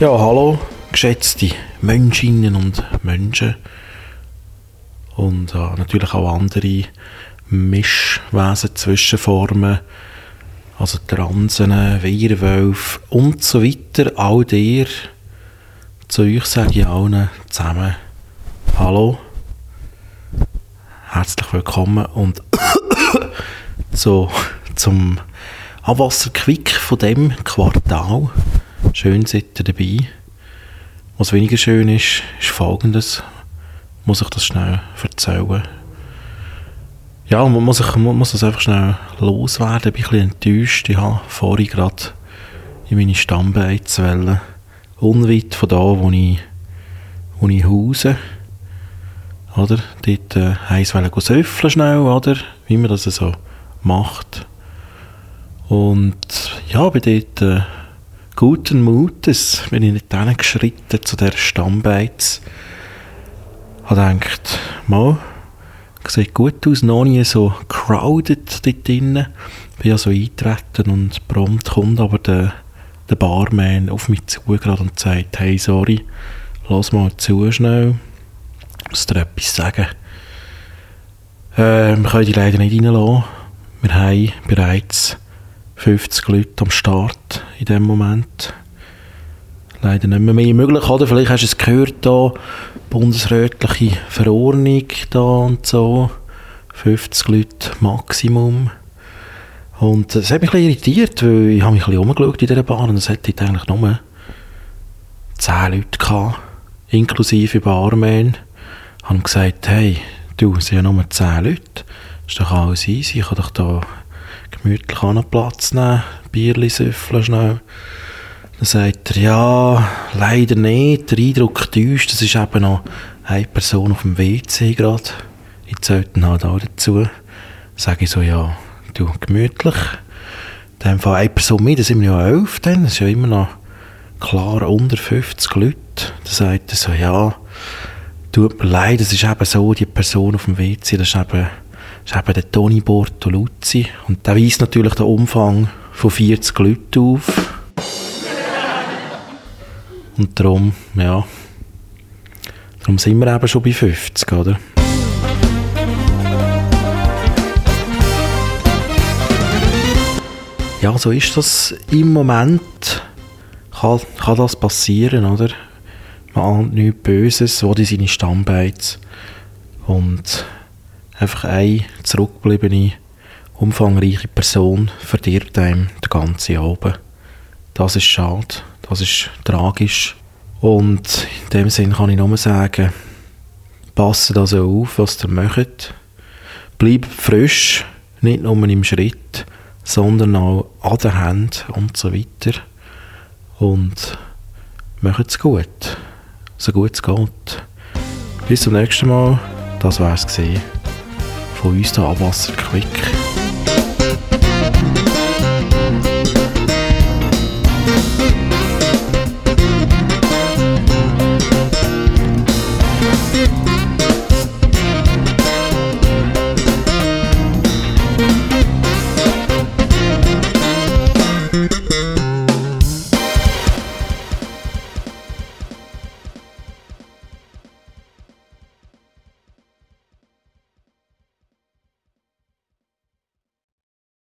Ja, hallo, geschätzte Menschinnen und Menschen. Und äh, natürlich auch andere Mischwesen, Zwischenformen. Also Transen, Wehrwölfe und so weiter. All dir, zu euch sage ich allen zusammen Hallo. Herzlich willkommen und so zum Abwasserquick von dem Quartal. Schön seid ihr dabei. Was weniger schön ist, ist folgendes. Muss ich das schnell erzählen? Ja, man muss, ich, man muss das einfach schnell loswerden. Ich bin ein bisschen enttäuscht. Ich habe vorhin gerade in meine Stammbeizwelle unweit von da, wo ich, wo ich hause, oder? Dort äh, heiß wollen söffeln schnell, oder? Wie man das so macht. Und ja, bei dort äh, guten Mutes bin ich nicht geschritten zu der Stammbeiz. Habe gedacht, mal, sieht gut aus, noch nie so crowded dort drinnen. Bin ja so eingetreten und prompt kommt aber der, der Barman auf mich zu gerade und sagt, hey, sorry, lass mal zu schnell. Ich muss dir etwas sagen. Äh, wir können die leider nicht reinlassen. Wir haben bereits 50 Leute am Start in dem Moment. Leider nicht mehr, mehr möglich, oder? Vielleicht hast du es gehört, da, bundesrätliche Verordnung da und so. 50 Leute Maximum. Und es hat mich ein irritiert, weil ich habe mich ein bisschen umgeschaut in dieser Bahn und es hätte eigentlich nur 10 Leute gehabt, inklusive Barman. Ich habe gesagt, hey, du, es sind ja nur 10 Leute. Das ist doch alles easy, ich kann doch da gemütlich an Platz nehmen, Bierli süffeln schnell. Dann sagt er, ja, leider nicht, der Eindruck täuscht, das ist eben noch eine Person auf dem WC gerade. Ich zähle dann halt auch dazu. Sage ich so, ja, du, gemütlich. Dem Fall eine Person mehr, da sind wir ja elf dann, das ist ja immer noch klar unter 50 Leute. Dann sagt er so, ja, tut mir leid, das ist eben so, die Person auf dem WC, das ist eben das ist eben der Toni Bortoluzzi. Und der weist natürlich den Umfang von 40 Leuten auf. Und darum, ja, darum sind wir eben schon bei 50, oder? Ja, so ist das im Moment. Kann, kann das passieren, oder? Man ahnt nichts Böses, so die seine Stammbeiz. Und einfach eine zurückgebliebene, umfangreiche Person verdirbt einem den ganzen Abend. Das ist schade, das ist tragisch. Und in dem Sinn kann ich nur sagen, passt also auf, was ihr macht. Bleibt frisch, nicht nur im Schritt, sondern auch an der Hand und so weiter. Und macht es gut, so gut es geht. Bis zum nächsten Mal, das war es von uns der Abwasser Quick.